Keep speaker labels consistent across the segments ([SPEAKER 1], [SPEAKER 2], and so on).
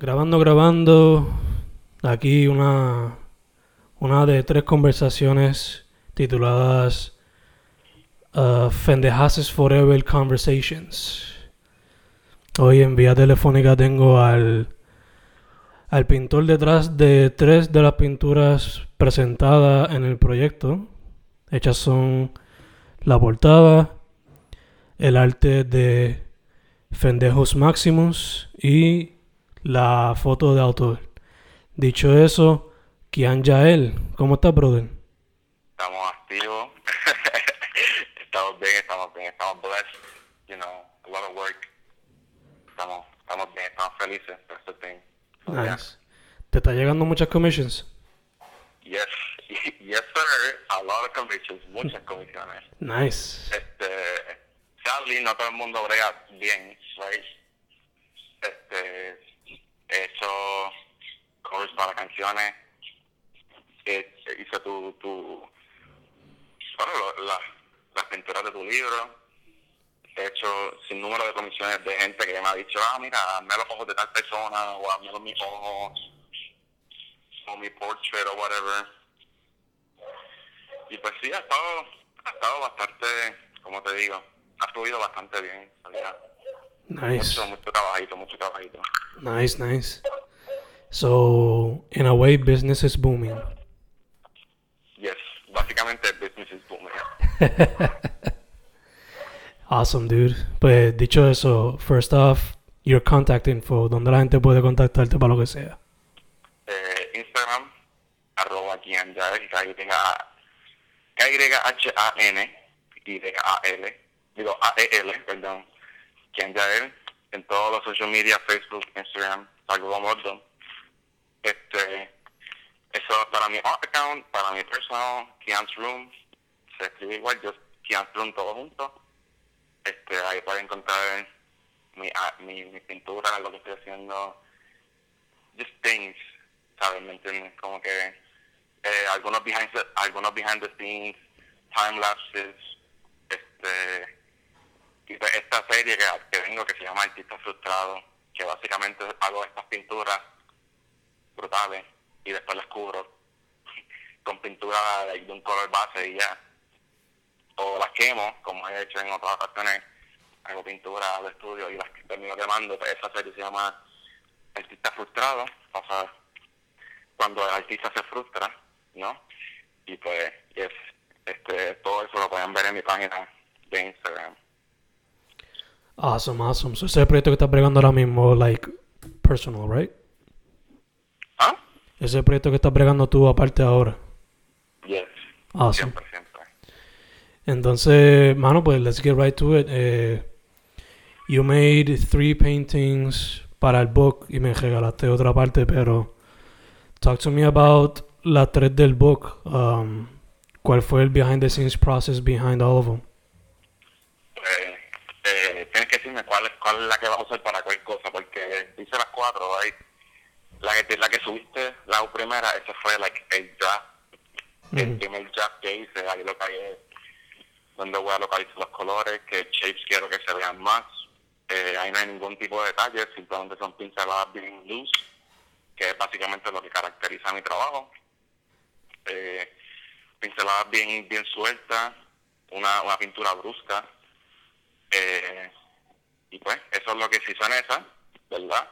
[SPEAKER 1] Grabando, grabando. Aquí una, una de tres conversaciones tituladas uh, Fendejases Forever Conversations. Hoy en vía telefónica tengo al, al pintor detrás de tres de las pinturas presentadas en el proyecto. Hechas son la portada, el arte de Fendejos Maximus y la foto de autor. Dicho eso, Kian Yael, ¿cómo estás, brother?
[SPEAKER 2] Estamos activos, estamos bien, estamos bien, estamos blessed, you know, a lot of work. Estamos, estamos bien, estamos felices, that's the thing. So, yeah.
[SPEAKER 1] Nice. ¿Te está llegando muchas commissions?
[SPEAKER 2] Yes, yes sir, a lot of commissions, muchas comisiones.
[SPEAKER 1] Nice.
[SPEAKER 2] Este, sadly, no todo el mundo brega bien, right? Este, he hecho covers para canciones, eh, hice tu, bueno, lo- la- las pinturas de tu libro, he hecho sin número de comisiones de gente que me ha dicho, ah, mira, hazme los ojos de tal persona, o hazme los mis ojos, o mi portrait, o whatever. Y pues sí, ha estado, ha estado bastante, como te digo, ha fluido bastante bien. en realidad.
[SPEAKER 1] Nice.
[SPEAKER 2] Mucho, mucho trabajito, mucho trabajito.
[SPEAKER 1] Nice, nice. So, in a way, business is booming.
[SPEAKER 2] Yes, básicamente business is booming.
[SPEAKER 1] Awesome, dude. Pues dicho eso, first off, your contact info, donde la gente puede contactarte para lo que sea.
[SPEAKER 2] Eh, Instagram, arroba Kian K-Y-H-A-N, Y-A-L, digo A-E-L, perdón, Kian Yael, en todos los social media, Facebook, Instagram, como Mordo. Este, eso es para mi account, para mi personal, Kian's Room, se escribe igual, yo Kian's Room todo junto. Este, ahí pueden encontrar mi, a- mi, mi pintura, lo que estoy haciendo, just things, ¿sabes? ¿Me entiendes? Como que eh, algunos behind algunos behind the scenes, time lapses, este, y esta serie que, vengo que se llama Artista Frustrado, que básicamente hago estas pinturas brutales y después las cubro con pintura de, de un color base y ya. O las quemo, como he hecho en otras ocasiones, hago pintura de estudio y las termino quemando, pues esa serie se llama Artista Frustrado, o sea, cuando el artista se frustra, ¿no? Y pues, yes, este, todo eso lo pueden ver en mi página de Instagram.
[SPEAKER 1] Awesome, awesome. So, ese es el proyecto que estás bregando ahora mismo, like, personal, right?
[SPEAKER 2] ¿Ah?
[SPEAKER 1] Ese es el proyecto que estás bregando tú aparte ahora.
[SPEAKER 2] Yes.
[SPEAKER 1] Awesome. Entonces, mano, pues let's get right to it. Eh, you made three paintings para el book y me regalaste otra parte, pero talk to me about las tres del book. Um, ¿Cuál fue el behind the scenes process behind all of them?
[SPEAKER 2] Pues, eh, tienes que decirme la que vas a usar para cualquier cosa, porque hice las cuatro, right? La que, la que subiste, la primera, ese fue like el draft, el primer draft que hice, ahí lo caí donde voy a localizar los colores, que shapes quiero que se vean más. Eh, ahí no hay ningún tipo de detalle, simplemente son pinceladas bien loose, que es básicamente lo que caracteriza mi trabajo. Eh, pinceladas bien, bien sueltas, una, una pintura brusca. Eh, y pues, eso es lo que se hizo en esa, ¿verdad?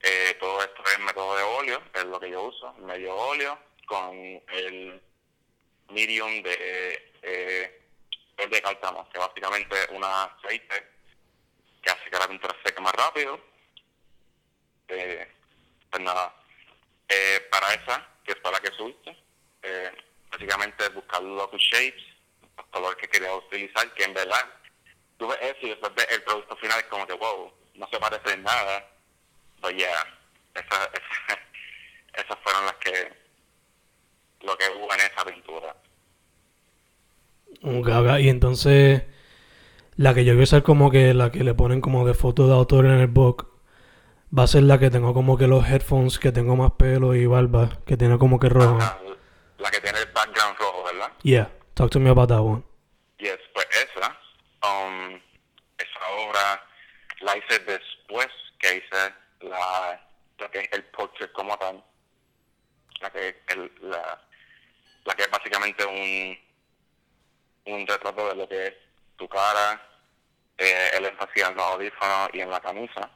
[SPEAKER 2] Eh, todo esto es método de óleo, es lo que yo uso, medio óleo, con el medium de eh, verde cáltamo, que básicamente es un aceite que hace que la pintura se seque más rápido. Eh, pues nada, eh, para esa, que es para la que subiste, eh, básicamente buscar los shapes, los colores que quería utilizar, que en verdad tú ves eso y después ves el producto final es como que wow, no se parece en nada. Pero yeah, esas, esas, esas fueron las que, lo que hubo en esa pintura.
[SPEAKER 1] Un gaga. Y entonces, la que yo voy a usar como que la que le ponen como de foto de autor en el book, va a ser la que tengo como que los headphones que tengo más pelo y barba, que tiene como que rojo.
[SPEAKER 2] La, la que tiene el background rojo, ¿verdad?
[SPEAKER 1] Yeah, talk to me about that one.
[SPEAKER 2] Um, esa obra la hice después que hice la que es el portrait como tal, la que, el, la, la que es básicamente un, un retrato de lo que es tu cara, eh, el énfasis en los audífonos y en la camisa.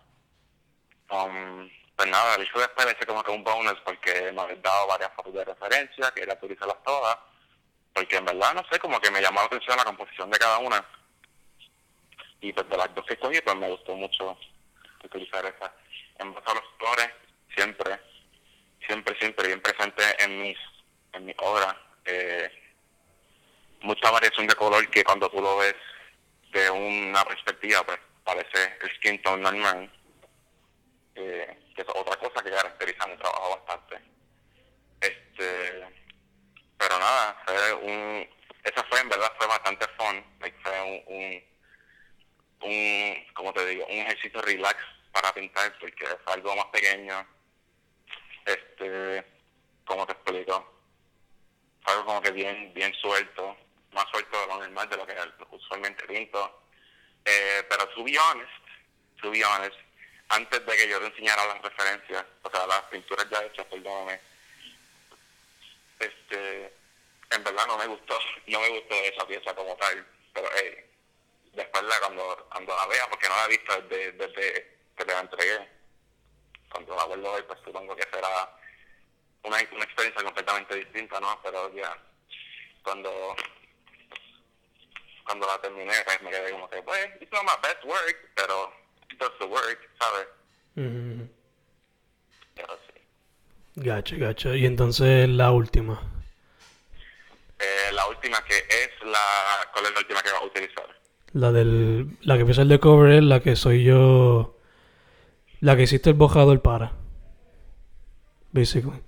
[SPEAKER 2] Um, pues nada, el hecho después le como que un bonus porque me habéis dado varias fotos de referencia, que era utilizarlas todas, porque en verdad, no sé, como que me llamó la atención la composición de cada una. Y pues las dos que escogí, pues me gustó mucho utilizar esa. En base a los colores, siempre, siempre, siempre bien presente en mis, en mis obras. Eh, mucha variación de color que cuando tú lo ves de una perspectiva, pues parece el skin tone normal. Eh, que es otra cosa que caracteriza mi trabajo bastante. Este, pero nada, fue un, esa fue en verdad fue bastante fun, fue un, un, un, como te digo, un ejercicio relax para pintar porque fue algo más pequeño, este, como te explico, algo como que bien, bien suelto, más suelto de lo normal de lo que usualmente pinto, eh, pero to be honest, to be honest, antes de que yo te enseñara las referencias, o sea, las pinturas ya hechas, perdóname, este, en verdad no me gustó, no me gustó esa pieza como tal, pero hey, después la, cuando, cuando la vea, porque no la he visto desde, desde que te la entregué, cuando la vuelvo a ver, pues supongo que será una, una experiencia completamente distinta, ¿no? Pero ya, cuando cuando la terminé, pues me quedé como que, pues, it's not my best work, pero does the work, ¿sabes?
[SPEAKER 1] Ujú.
[SPEAKER 2] Pero sí.
[SPEAKER 1] Gacho, gacho. Y entonces la última.
[SPEAKER 2] Eh, la última que es la... ¿Cuál es la última que vas a utilizar?
[SPEAKER 1] La del. La que empieza el de cover es la que soy yo. La que hiciste el bojador para. Basically.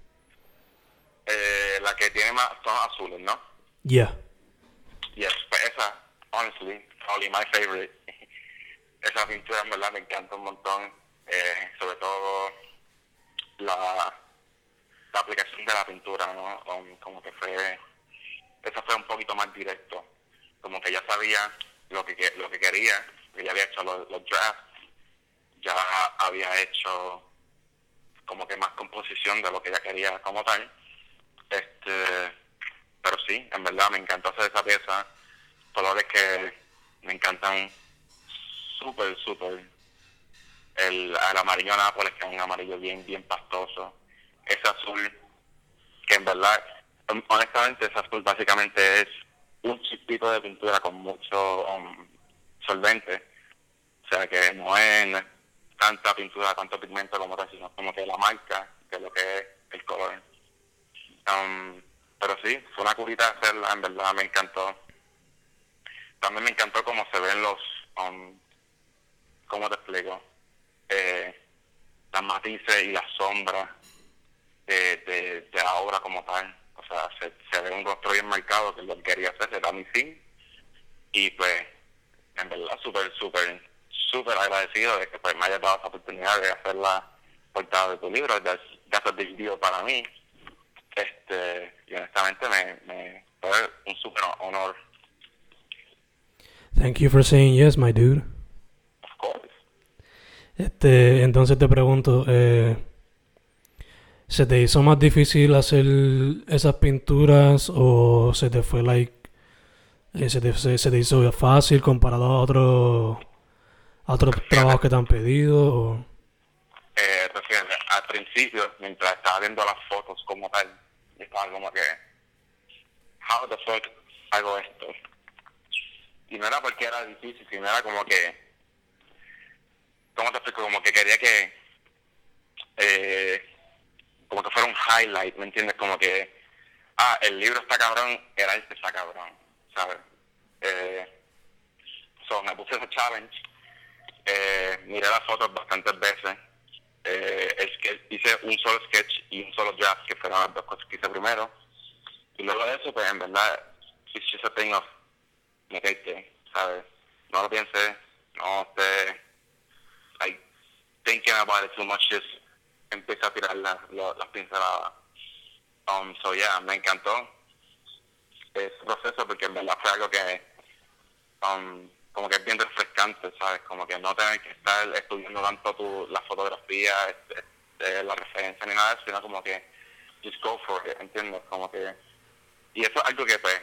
[SPEAKER 2] Eh, la que tiene más tonos azules, ¿no?
[SPEAKER 1] Yeah.
[SPEAKER 2] Yes, pues esa, honestly, probably my favorite. esa pintura en verdad me encanta un montón, eh, sobre todo la, la aplicación de la pintura, ¿no? Como que fue, esa fue un poquito más directo, como que ya sabía lo que, lo que quería, que ya había hecho los, los drafts, ya había hecho como que más composición de lo que ella quería como tal. Este, pero sí, en verdad me encantó hacer esa pieza. Colores que me encantan súper, súper. El, el amarillo Nápoles, que es un amarillo bien, bien pastoso. Ese azul, que en verdad, hon- honestamente, ese azul básicamente es un chispito de pintura con mucho um, solvente. O sea que no es, tanta pintura, tanto pigmento como tal, sino como que la marca de lo que es el color. Um, pero sí, fue una curita hacerla, en verdad me encantó. También me encantó cómo se ven los, um, ¿cómo te explico? Eh, las matices y las sombras de, de la obra como tal. O sea, se, se ve un rostro bien marcado, que lo que quería hacer, era mi fin. Y pues, en verdad, súper, súper, súper agradecido de que pues, me hayas dado esa oportunidad de hacer la portada de tu libro. That's a big deal para mí. Este, y honestamente me, me fue un súper honor,
[SPEAKER 1] Thank you for saying yes, my dude.
[SPEAKER 2] of course.
[SPEAKER 1] Este, entonces te pregunto, eh, ¿se te hizo más difícil hacer esas pinturas o se te fue like, eh, se, te, se, se te hizo fácil comparado a otros a otros trabajos que te han pedido? O...
[SPEAKER 2] Eh, refieres, al principio, mientras estaba viendo las fotos como tal, estaba como que, how the fuck hago esto? Y no era porque era difícil, sino era como que, ¿cómo te explico? Como que quería que, eh, como que fuera un highlight, ¿me entiendes? Como que, ah, el libro está cabrón, era este está cabrón, ¿sabes? Eh, so, me puse ese challenge, eh, miré las fotos bastantes veces, eh, el hice un solo sketch y un solo draft, que fueron las dos cosas que hice primero, y luego de eso, pues en verdad, it's just a thing of meterte, ¿sabes? No lo pienses, no esté, like, thinking about it too much, just empieza a tirar la- la- las pinceladas. Um, so yeah, me encantó ese proceso porque en verdad fue algo que, um, como que es bien refrescante, ¿sabes? Como que no tener que estar estudiando tanto tu, la fotografía, este, de la referencia ni nada sino como que just go for it, ¿entiendes? Como que... Y eso es algo que pues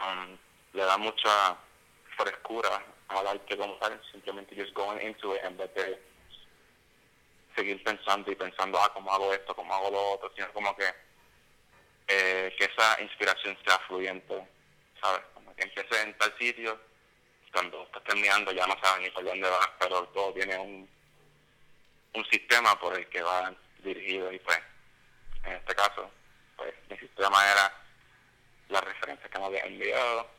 [SPEAKER 2] um, le da mucha frescura al arte como tal, simplemente just going into it en vez de seguir pensando y pensando, ah, cómo hago esto, cómo hago lo otro, sino como que eh, que esa inspiración sea fluyente, ¿sabes? Como que empieces en tal sitio, cuando estás terminando ya no sabes ni por dónde vas, pero todo tiene un, un sistema por el que va dirigido y pues, en este caso, pues mi sistema era las referencias que me había enviado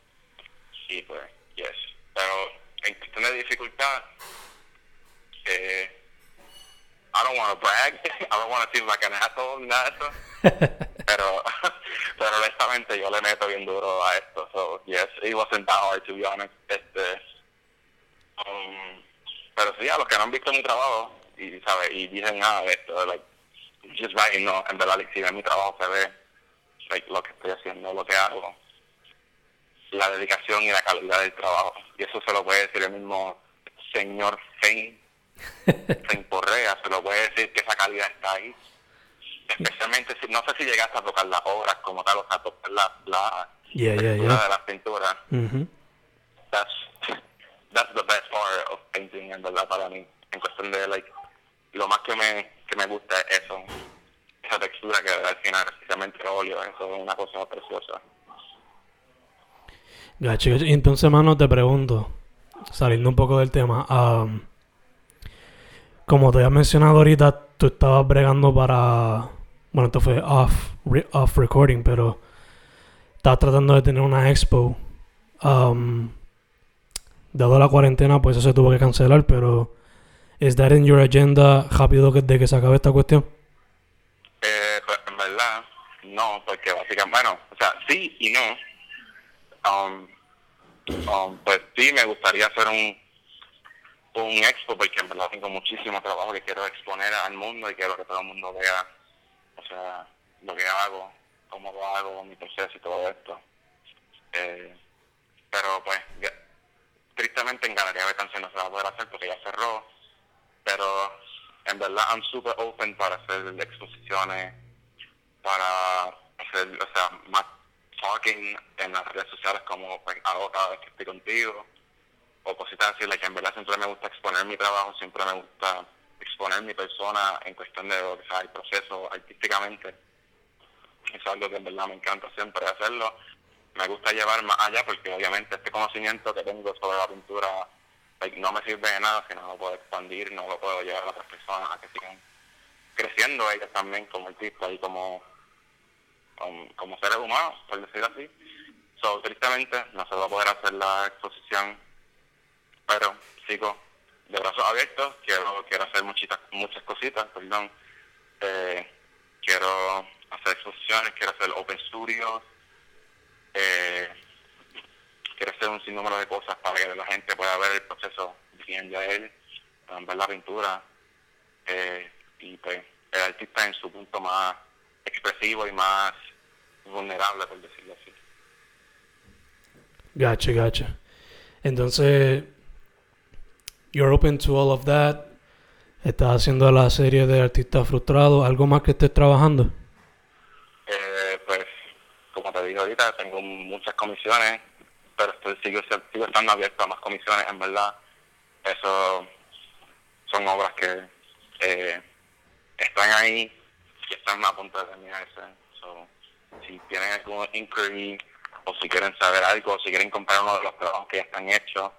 [SPEAKER 2] y pues, yes. Pero en cuestión de dificultad, eh, I don't want to brag, I don't want to seem like an asshole, nada de eso. pero, pero honestamente yo le meto bien duro a esto. So, yes, it wasn't that hard to be honest. Este, um, pero sí, a los que no han visto mi trabajo y, ¿sabes? y dicen de esto, like, just writing, no, en verdad, like, si ven mi trabajo se ve like, lo que estoy haciendo, lo que hago, la dedicación y la calidad del trabajo. Y eso se lo puede decir el mismo señor Fane se imporrea, se lo puede decir que esa calidad está ahí. Especialmente si, no sé si llegaste a tocar las obras como tal, o sea, tocar la, la
[SPEAKER 1] Yeah, yeah, yeah.
[SPEAKER 2] de las pinturas.
[SPEAKER 1] Mhm.
[SPEAKER 2] That's, that's the best part of painting, en verdad, para mí. En cuestión de, like, lo más que me, que me gusta es eso. Esa textura que al final, especialmente el óleo, eso es una cosa preciosa.
[SPEAKER 1] Gacho. Entonces, mano, te pregunto, saliendo un poco del tema, am, como te había mencionado ahorita, tú estabas bregando para, bueno, esto fue off, re- off recording, pero estabas tratando de tener una expo. Am, dado la cuarentena, pues eso se tuvo que cancelar, pero ¿es that in your agenda rápido que, de que se acabe esta cuestión?
[SPEAKER 2] Eh, pues, en verdad, no, porque básicamente, bueno, o sea, sí y no. Um, um, pues sí, me gustaría hacer un, un expo, porque en verdad tengo muchísimo trabajo que quiero exponer al mundo y quiero que todo el mundo vea, o sea, lo que hago, cómo lo hago, mi proceso y todo esto. Eh, pero pues, ya- tristemente en Galería no se va a poder hacer porque ya cerró, pero en verdad I'm super open para hacer exposiciones, para hacer, o sea, más talking en las redes sociales como pues, hago cada vez que estoy contigo, o cositas así, like, en verdad siempre me gusta exponer mi trabajo, siempre me gusta exponer mi persona en cuestión de o sea, el proceso artísticamente. Es algo que en verdad me encanta siempre hacerlo. Me gusta llevar más allá porque obviamente este conocimiento que tengo sobre la pintura no me sirve de nada si no lo puedo expandir, no lo puedo llevar a otras personas a que sigan creciendo ellas también como artistas y como, como, como seres humanos, por decirlo así. So, tristemente no se va a poder hacer la exposición, pero sigo de brazos abiertos, quiero, quiero hacer muchitas, muchas cositas, perdón. Eh, quiero hacer exposiciones, quiero hacer open studios, eh, quiero hacer un sinnúmero de cosas para que la gente pueda ver el proceso bien de él, ver la pintura eh, y pues el artista en su punto más expresivo y más vulnerable, por decirlo así.
[SPEAKER 1] Gotcha, gotcha. Entonces, you're open to all of that. Estás haciendo la serie de artistas frustrados. ¿Algo más que estés trabajando?
[SPEAKER 2] Eh, pues, como te dije ahorita, tengo muchas comisiones, pero estoy, sigo, sigo estando abierto a más comisiones, en verdad. Eso son obras que eh, están ahí y están a punto de terminarse. So, si tienen algún inquiry o si quieren saber algo, o si quieren comprar uno de los trabajos que ya están hechos,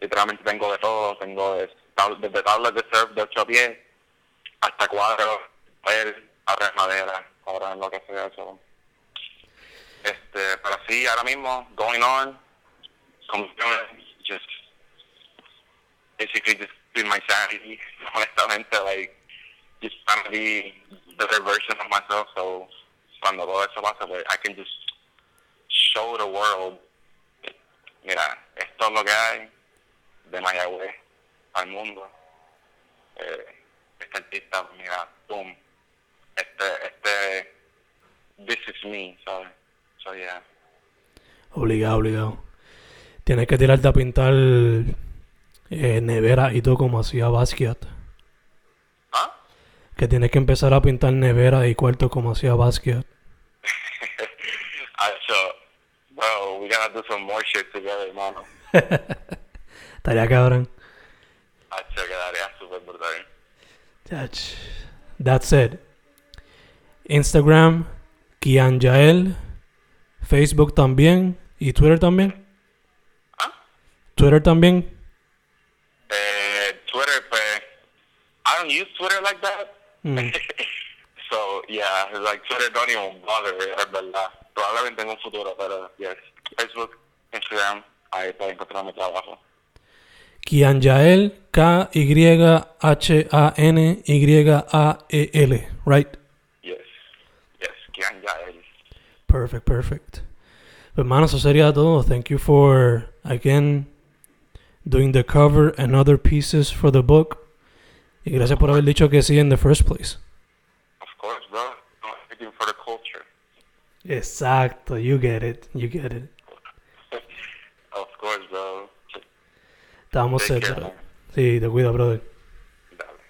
[SPEAKER 2] literalmente tengo de todo, tengo de, desde tablas de surf de 8 pies hasta cuadros, papel, arras madera, ahora en lo que sea eso. Este, pero sí, ahora mismo, going on, just basically just doing my sanity, honestamente, like, just trying to be the better version of myself, so cuando todo eso pasa, pues, I can just show the world, mira, esto es lo que hay de Mayagüez al mundo. Eh, este artista, mira, boom, este, este, this is me, ¿sabes? So, yeah.
[SPEAKER 1] Obligado, obligado. Tienes que tirarte a pintar eh, nevera y todo como hacía Basquiat.
[SPEAKER 2] ¿Ah?
[SPEAKER 1] Que tienes que empezar a pintar nevera y cuarto como hacía Basquiat.
[SPEAKER 2] Acho, bro, we gotta do some more shit together, hermano.
[SPEAKER 1] Estaría cabrón.
[SPEAKER 2] Acho, quedaría súper brutal.
[SPEAKER 1] Chach. That's it. Instagram, Kian Yael. Facebook también. Y Twitter también.
[SPEAKER 2] ¿Ah?
[SPEAKER 1] Twitter también.
[SPEAKER 2] Eh, Twitter, pues, I don't use Twitter like that.
[SPEAKER 1] Mm.
[SPEAKER 2] so, yeah, like Twitter don't even bother, es verdad. Probablemente en un futuro, pero, yes. Facebook, Instagram, ahí para encontrar mi trabajo.
[SPEAKER 1] Kian Yael. K-Y-A-N-Y-A-E-L. Right?
[SPEAKER 2] Yes. Yes, Kian Yael.
[SPEAKER 1] Perfect, perfect. Pues, mano, eso sería todo. Thank you for, again, doing the cover and other pieces for the book. Y gracias por haber dicho que sí in the first place.
[SPEAKER 2] Of course, bro. Everything for the culture.
[SPEAKER 1] Exacto, you get it, you get it.
[SPEAKER 2] of course, bro.
[SPEAKER 1] Estamos
[SPEAKER 2] man.
[SPEAKER 1] Sí, te cuida, brother.